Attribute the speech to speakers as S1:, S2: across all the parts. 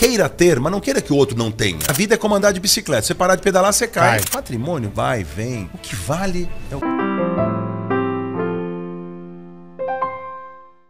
S1: Queira ter, mas não queira que o outro não tenha. A vida é como andar de bicicleta. Você parar de pedalar, você cai.
S2: Cai.
S1: Patrimônio vai, vem. O que vale é o.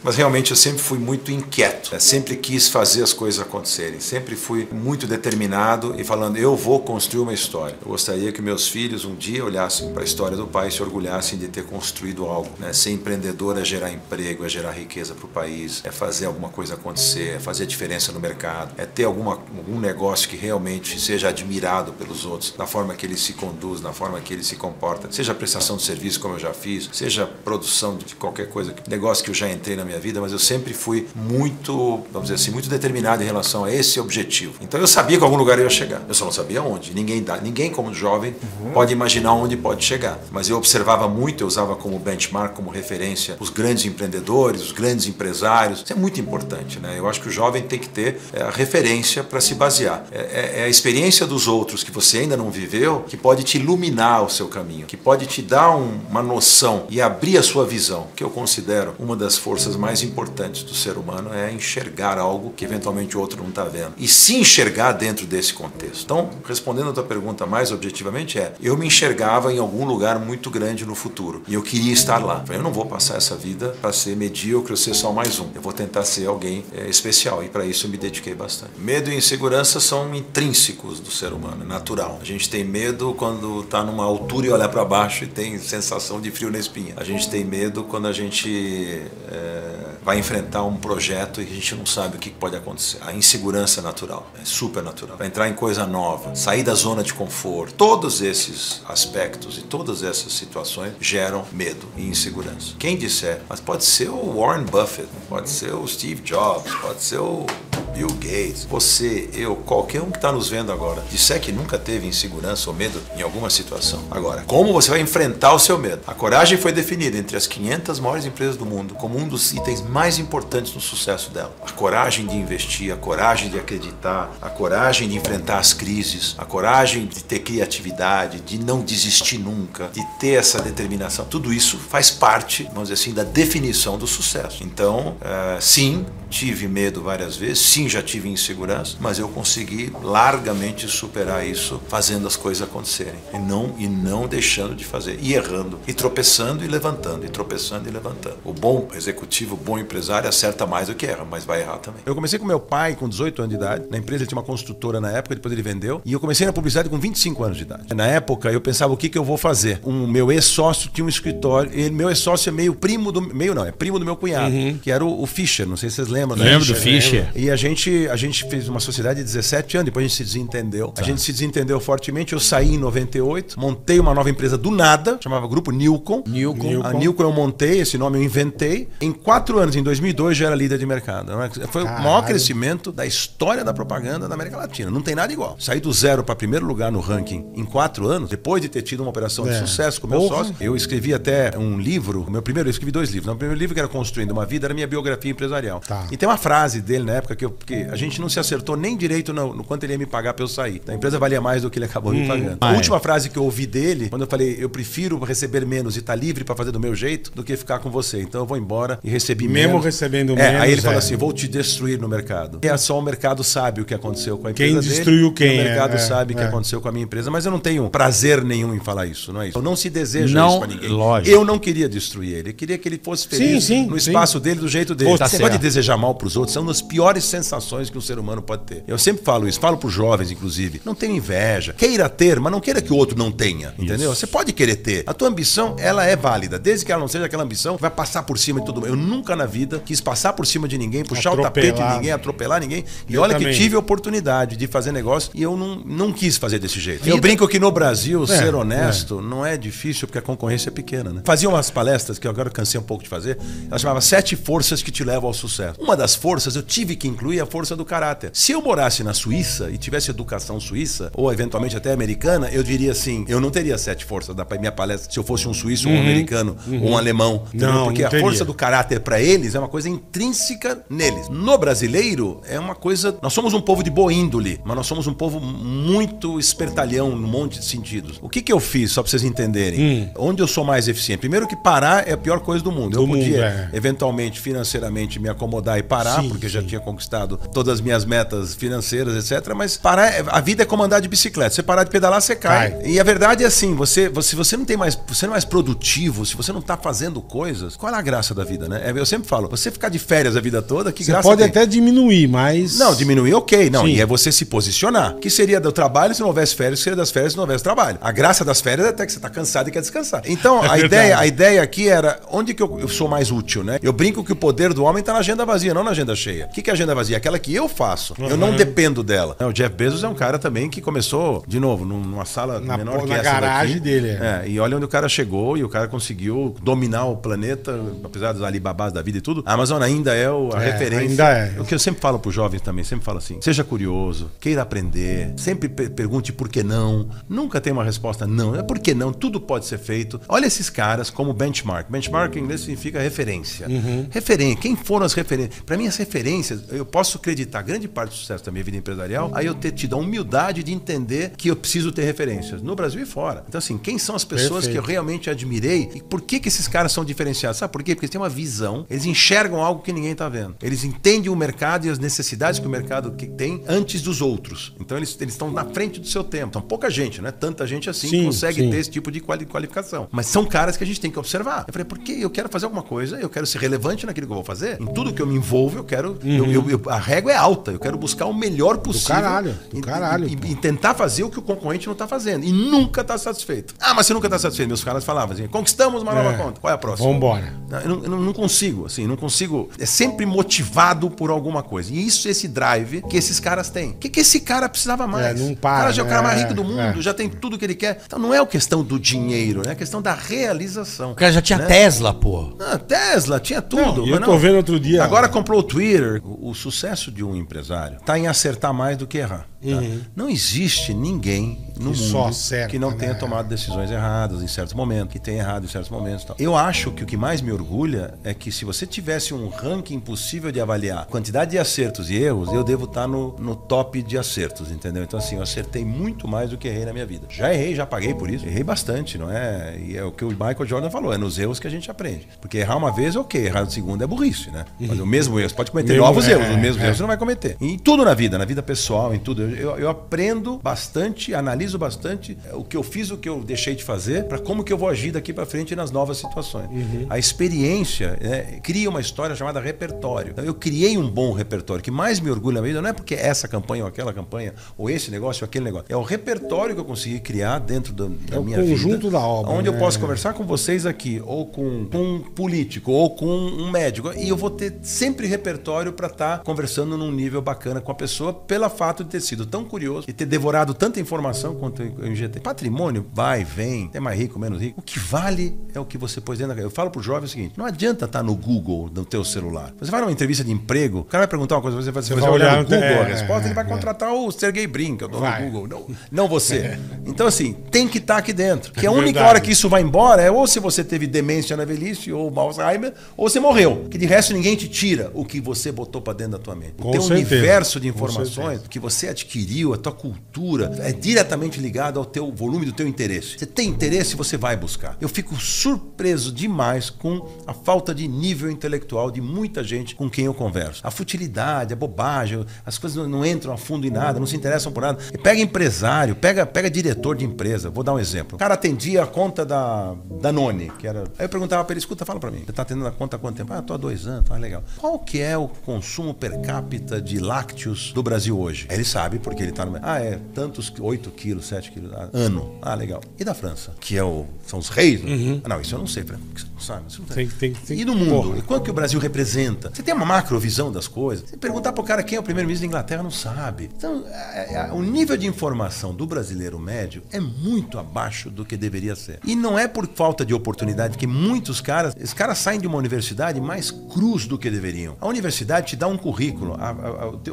S1: Mas realmente eu sempre fui muito inquieto, né? sempre quis fazer as coisas acontecerem, sempre fui muito determinado e falando, eu vou construir uma história. Eu gostaria que meus filhos um dia olhassem para a história do pai e se orgulhassem de ter construído algo. Né? Ser empreendedor é gerar emprego, é gerar riqueza para o país, é fazer alguma coisa acontecer, é fazer diferença no mercado, é ter alguma, algum negócio que realmente seja admirado pelos outros, na forma que ele se conduz, na forma que ele se comporta, seja prestação de serviço, como eu já fiz, seja produção de qualquer coisa, negócio que eu já entrei na minha vida, mas eu sempre fui muito, vamos dizer assim, muito determinado em relação a esse objetivo. Então eu sabia que algum lugar eu ia chegar. Eu só não sabia onde. Ninguém dá, ninguém como jovem pode imaginar onde pode chegar. Mas eu observava muito, eu usava como benchmark, como referência os grandes empreendedores, os grandes empresários. Isso é muito importante, né? Eu acho que o jovem tem que ter é, a referência para se basear. É, é- é a experiência dos outros que você ainda não viveu que pode te iluminar o seu caminho, que pode te dar um- uma noção e abrir a sua visão, que eu considero uma das forças mais importantes do ser humano é enxergar algo que eventualmente o outro não está vendo e se enxergar dentro desse contexto. Então, respondendo a tua pergunta mais objetivamente é, eu me enxergava em algum lugar muito grande no futuro e eu queria estar lá. Eu não vou passar essa vida para ser medíocre ou ser só mais um. Eu vou tentar ser alguém é, especial e para isso eu me dediquei bastante. Medo e insegurança são intrínsecos do ser humano, é natural. A gente tem medo quando está numa altura e olha para baixo e tem sensação de frio na espinha. A gente tem medo quando a gente é, vai enfrentar um projeto e a gente não sabe o que pode acontecer. A insegurança é natural, é super natural. Para entrar em coisa nova, sair da zona de conforto, todos esses aspectos e todas essas situações geram medo e insegurança. Quem disser, mas pode ser o Warren Buffett, pode ser o Steve Jobs, pode ser o Bill Gates, você, eu, qualquer um que está nos vendo agora, disser que nunca teve insegurança ou medo em alguma situação. Agora, como você vai enfrentar o seu medo? A coragem foi definida entre as 500 maiores empresas do mundo como um dos itens mais importantes no sucesso dela. A coragem de investir, a coragem de acreditar, a coragem de enfrentar as crises, a coragem de ter criatividade, de não desistir nunca, de ter essa determinação. Tudo isso faz parte, vamos dizer assim, da definição do sucesso. Então, eh, sim, tive medo várias vezes, sim, já tive insegurança, mas eu consegui largamente superar isso fazendo as coisas acontecerem e não e não deixando de fazer e errando e tropeçando e levantando e tropeçando e levantando. O bom executivo, o bom empresário acerta mais do que erra, mas vai errar também. Eu comecei com meu pai com 18 anos de idade, na empresa ele tinha uma construtora na época, depois ele vendeu, e eu comecei na publicidade com 25 anos de idade. Na época eu pensava o que que eu vou fazer. Um meu ex-sócio tinha um escritório, ele meu ex-sócio é meio primo do meio não, é primo do meu cunhado, que era o, o Fischer, não sei se vocês lembram, né?
S3: Lembro do Fischer.
S1: E a gente, a gente fez uma sociedade de 17 anos, depois a gente se desentendeu. A gente se desentendeu fortemente. Eu saí em 98, montei uma nova empresa do nada, chamava Grupo Nilcon.
S3: Nilcon.
S1: A Nilcon eu montei, esse nome eu inventei. Em quatro anos, em 2002, já era líder de mercado. Foi o maior
S2: Caralho.
S1: crescimento da história da propaganda da América Latina. Não tem nada igual. Saí do zero para primeiro lugar no ranking em quatro anos, depois de ter tido uma operação de
S2: É.
S1: sucesso com meu
S2: Porra.
S1: sócio. Eu escrevi até um livro, meu primeiro, eu escrevi dois livros. O primeiro livro que era Construindo uma Vida era minha biografia empresarial.
S2: Tá.
S1: E tem uma frase dele na época que, eu, que a gente não se acertou nem direito no, no quanto ele ia me pagar pra eu sair. A empresa valia mais do que ele acabou me pagando.
S3: Ah,
S1: a
S3: é.
S1: última frase que eu ouvi dele, quando eu falei, eu prefiro receber menos e estar livre pra fazer do meu jeito do que ficar com você. Então eu vou embora e recebi
S2: Mesmo
S1: menos.
S2: recebendo
S1: é,
S2: menos,
S1: Aí ele
S2: é.
S1: assim: vou te destruir no mercado. É só o mercado sabe o que aconteceu com a
S2: Quem
S1: empresa. dele,
S2: destruiu quem,
S1: O mercado
S2: é,
S1: sabe o que
S2: é.
S1: aconteceu com a minha empresa, mas eu não tenho prazer nenhum em falar isso, não é isso? Eu não se deseja
S3: Não,
S1: isso pra ninguém.
S3: lógico.
S1: Eu não queria destruir ele. Eu queria que ele fosse feliz
S2: Sim, sim,
S1: no
S2: sim.
S1: espaço dele, do jeito dele.
S2: Pô,
S1: Você
S3: tá
S1: pode
S3: certo.
S1: desejar mal pros outros, é uma das piores sensações que um ser humano pode ter. Eu sempre falo isso, falo pros jovens, inclusive. Não tenha inveja. Queira ter, mas não queira que o outro não tenha. Entendeu? Você pode querer ter. A tua ambição, ela é válida. Desde que ela não seja aquela ambição que vai passar por cima de todo mundo. Eu nunca na vida quis passar por cima de ninguém, puxar o tapete de
S2: Atropelar.
S1: ninguém, atropelar ninguém. E olha
S2: também.
S1: que tive a oportunidade de fazer negócio e eu não, não quis fazer desse jeito. Eu brinco que no Brasil, ser honesto não é difícil porque a concorrência é pequena, né? Fazia umas palestras que eu agora cansei um pouco de fazer. Ela chamava Sete Forças que te levam ao sucesso. Uma das forças eu tive que incluir a força do caráter. Se eu morasse na Suíça e tivesse educação suíça, ou eventualmente até americana, eu diria assim: eu não teria sete forças da minha palestra se eu fosse um suíço, ou um americano, ou um alemão.
S2: Não,
S1: porque
S2: não
S1: a força do caráter para eles é uma coisa intrínseca neles. No brasileiro é uma coisa. Nós somos um povo de boa índole, mas nós somos um povo muito espertalhão num monte de sentidos. O que, que eu fiz, só para vocês entenderem? Onde eu sou mais eficiente? Primeiro que parar é a pior coisa do mundo. eu
S2: Hum. Do mundo,
S1: podia,
S2: é.
S1: eventualmente, financeiramente, me acomodar e parar,
S2: Sim,
S1: porque eu já
S2: sim.
S1: tinha conquistado todas as minhas metas financeiras, etc. Mas parar, a vida é como andar de bicicleta. Você parar de pedalar, você cai.
S2: Cai.
S1: E a verdade é assim, você, você, se você não tem mais, você não é mais produtivo, se você não tá fazendo coisas, qual é a graça da vida, né? É, Eu sempre falo, você ficar de férias a vida toda, que
S2: Você
S1: graça
S2: pode
S1: tem?
S2: até diminuir, mas.
S1: Não, diminuir, ok. Não,
S2: Sim.
S1: e é você se posicionar. Que seria do trabalho se não houvesse férias, seria das férias se não houvesse trabalho. A graça das férias é até que você tá cansado e quer descansar. Então,
S2: É
S1: a,
S2: verdade.
S1: ideia, a ideia aqui era onde que eu, eu sou mais útil, né? Eu brinco que o poder do homem tá na agenda vazia, não na agenda cheia. O que, que é agenda vazia? Aquela que eu faço. Eu
S2: Uhum.
S1: não dependo dela. O Jeff Bezos é um cara também que começou, de novo, num- numa sala
S2: Na
S1: menor que
S2: na
S1: essa
S2: garagem
S1: daqui.
S2: dele, é.
S1: É, e olha onde o cara chegou e o cara conseguiu dominar o planeta, apesar dos Alibabás da vida e tudo. A Amazon ainda é o- a
S2: É,
S1: referência.
S2: ainda é.
S1: O que eu sempre falo para os jovens também, sempre falo assim: seja curioso, queira aprender, sempre pe- pergunte por que não. Nunca tem uma resposta não. É por que não, tudo pode ser feito. Olha esses caras como benchmark. Benchmark em inglês significa referência.
S2: Uhum.
S1: Referência. Quem foram as referências? Para mim, as referências, eu posso acreditar grande parte do sucesso da minha vida empresarial, aí eu ter tido a humildade de entender que eu preciso ter referências, no Brasil e fora. Então, assim, quem são as pessoas
S2: Perfeito.
S1: que eu realmente admirei e por que, que esses caras são diferenciados? Sabe por quê? Porque eles têm uma visão, eles enxergam algo que ninguém está vendo. Eles entendem o mercado e as necessidades que o mercado que tem antes dos outros. Então eles eles estão na frente do seu tempo. Então pouca gente, né? Tanta gente assim
S2: Sim,
S1: consegue
S2: sim.
S1: ter esse tipo de quali- qualificação. Mas são caras que a gente tem que observar. Eu falei, porque eu quero fazer alguma coisa, eu quero ser relevante naquilo que eu vou fazer. Em tudo que eu me envolvo, eu quero. eu- eu- eu- a régua é alta, eu quero buscar o melhor possível.
S2: caralho, do
S1: e-
S2: caralho,
S1: e- e tentar fazer o que o concorrente não está fazendo. E nunca está satisfeito. Ah, mas você nunca está satisfeito. Meus caras falavam assim: conquistamos uma nova
S2: É.
S1: conta. Qual é a próxima?
S2: Vambora.
S1: Não, Eu não, eu não- não consigo, assim, não consigo. É sempre motivado por alguma coisa. E isso, esse drive que esses caras têm. O que, que esse cara precisava mais?
S2: É, não
S1: o
S2: para,
S1: cara já é o cara
S2: né?
S1: mais rico do mundo,
S2: É.
S1: já tem tudo que ele quer. Então não é a questão do dinheiro, é a questão da realização.
S4: O cara já tinha
S1: né?
S4: Tesla, pô.
S1: Ah, Tesla, tinha tudo.
S2: Não, eu
S1: mas
S2: tô vendo outro dia-
S1: Agora comprou o Twitter. O, o sucesso de um empresário está em acertar mais do que errar. Tá? Não existe ninguém no
S2: Uhum. Que
S1: mundo
S2: acerta,
S1: que não
S2: né?
S1: tenha tomado decisões erradas em certos momentos, que tenha errado em certos momentos. tal. Eu acho que o que mais me orgulha é que se você tivesse um ranking possível de avaliar quantidade de acertos e erros, eu devo estar no, no top de acertos, entendeu? Então, assim, eu acertei muito mais do que errei na minha vida. Já errei, já paguei por isso. Errei bastante, não é? E é o que o Michael Jordan falou, é nos erros que a gente aprende. Porque errar uma vez, ok, errar na segunda é burrice, né? Mas o mesmo erro, você pode cometer
S2: Mesmo-
S1: novos
S2: é,
S1: erros, os mesmos
S2: é.
S1: erros você não vai cometer. Em tudo na vida, na vida pessoal, em tudo. Eu, eu- eu aprendo bastante, analiso bastante é, o que eu fiz, o que eu deixei de fazer, para como que eu vou agir daqui para frente nas novas situações. A experiência né, cria uma história chamada repertório. Então, eu criei um bom repertório. O que mais me orgulha na vida não é porque essa campanha ou aquela campanha, ou esse negócio ou aquele negócio. É o repertório que eu consegui criar dentro da, da
S2: É o
S1: minha
S2: conjunto
S1: vida.
S2: da obra,
S1: Onde eu
S2: né?
S1: posso conversar com vocês aqui, ou com, com um político, ou com um médico, e eu vou ter sempre repertório para estar conversando num nível bacana com a pessoa, pelo fato de ter sido tão curioso e ter devorado tanta informação quanto eu injetei. Patrimônio vai, vem, é mais rico, menos rico. O que vale é o que você pôs dentro da Eu falo pro jovem o seguinte: não adianta estar no Google, no teu celular. Você vai numa entrevista de emprego, o cara vai perguntar uma coisa, você vai, você
S2: vai
S1: olhar no
S2: no-
S1: Google
S2: é,
S1: a resposta,
S2: é,
S1: ele vai
S2: é.
S1: contratar o Sergey Brin, que é o dono
S2: Vai.
S1: do Google, não, não você. Então, assim, tem que estar aqui dentro. Que a única
S2: verdade.
S1: hora que isso vai embora é ou se você teve demência na velhice, ou Alzheimer, ou você morreu. Que de resto ninguém te tira o que você botou pra dentro da tua mente.
S2: Com
S1: teu
S2: certeza.
S1: universo de informações que você adquiriu, a tua cultura, é diretamente ligado ao teu volume do teu interesse. Você tem interesse, você vai buscar. Eu fico surpreso demais com a falta de nível intelectual de muita gente com quem eu converso. A futilidade, a bobagem, as coisas não, entram a fundo em nada, não se interessam por nada. E pega empresário, pega, pega diretor de empresa. Vou dar um exemplo. O cara atendia a conta da, da None, que era. Aí eu perguntava pra ele, escuta, fala pra mim. Você tá atendendo a conta há quanto tempo? Ah, tô há dois anos, tá legal. Qual que é o consumo per capita de lácteos do Brasil hoje? Aí ele sabe, porque ele tá no. Ah, é tantos, 8 quilos, 7 quilos, ah, ano. Ah, legal. E da França? Que é o, são os reis? né? Ah, não, isso eu não sei. Você não sabe? Você não
S2: Tem tem tem
S1: e no mundo?
S2: porra.
S1: E quanto que o Brasil representa? Você tem uma macrovisão das coisas? Você perguntar pro cara quem é o primeiro-ministro da Inglaterra, não sabe. Então, é, é, o nível de informação do brasileiro médio é muito abaixo do que deveria ser. E não é por falta de oportunidade, que muitos caras, esses caras saem de uma universidade mais cruz do que deveriam. A universidade te dá um currículo,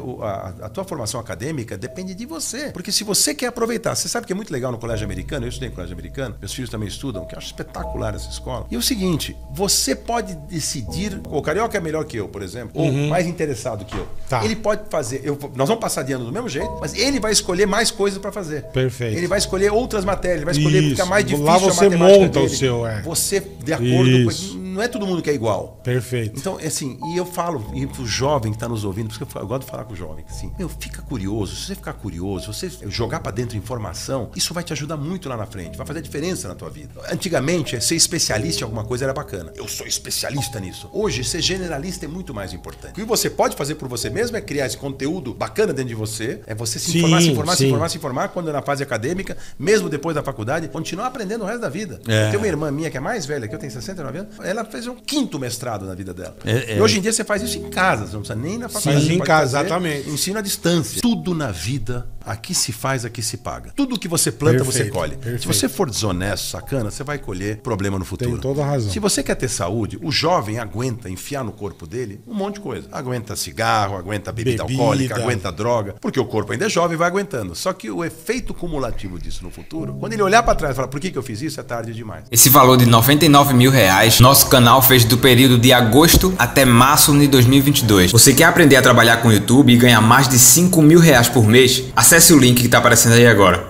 S1: o a- a tua formação acadêmica depende de você. Porque se você quer aproveitar, você sabe que é muito legal no colégio americano, eu estudei em colégio americano, meus filhos também estudam, que eu acho espetacular essa escola. E é o seguinte, você pode decidir, o carioca é melhor que eu, por exemplo, ou mais interessado que eu.
S2: Tá.
S1: Ele pode fazer, eu, nós vamos passar de ano do mesmo jeito, mas ele vai escolher mais coisas para fazer.
S2: Perfeito.
S1: Ele vai escolher outras matérias, ele vai escolher
S2: Isso.
S1: ficar mais difícil
S2: Lá você monta o
S1: dele.
S2: seu, é.
S1: Você de acordo
S2: Isso.
S1: com não é todo mundo que é igual.
S2: Perfeito.
S1: Então, assim, e eu falo, e pro jovem que está nos ouvindo, porque eu, falo- eu gosto de falar com o jovem, assim, meu, fica curioso. Se você ficar curioso, você jogar para dentro informação, isso vai te ajudar muito lá na frente, vai fazer a diferença na tua vida. Antigamente, ser especialista em alguma coisa era bacana. Eu sou especialista nisso. Hoje, ser generalista é muito mais importante. O que você pode fazer por você mesmo é criar esse conteúdo bacana dentro de você, é você se
S2: Sim,
S1: informar, se informar, se
S2: sim.
S1: informar, se informar, quando é na fase acadêmica, mesmo depois da faculdade, continuar aprendendo o resto da vida.
S2: É.
S1: Tem uma irmã minha que é mais velha, que eu tenho 69 anos, ela fez um quinto mestrado na vida dela.
S2: É, é.
S1: E hoje em dia você faz isso em casa, você não precisa nem na faculdade. Você
S2: em casa, exatamente.
S1: Ensino à distância. Tudo na vida, aqui se faz, aqui se paga. Tudo que você planta, você
S2: Perfeito,
S1: colhe.
S2: perfeito.
S1: Se você for desonesto, sacana, você vai colher problema no futuro.
S2: Tem toda a razão.
S1: Se você quer ter saúde, o jovem aguenta enfiar no corpo dele um monte de coisa. Aguenta cigarro, aguenta bebida,
S2: Bebida.
S1: alcoólica, aguenta droga, porque o corpo ainda é jovem e vai aguentando. Só que o efeito cumulativo disso no futuro, quando ele olhar para trás e falar, por que, que eu fiz isso? É tarde demais.
S4: Esse valor de 99 mil reais, nosso canal fez do período de agosto até março de 2022. Você quer aprender a trabalhar com o YouTube e ganhar mais de 5 mil reais por mês? Acesse o link que está aparecendo aí agora.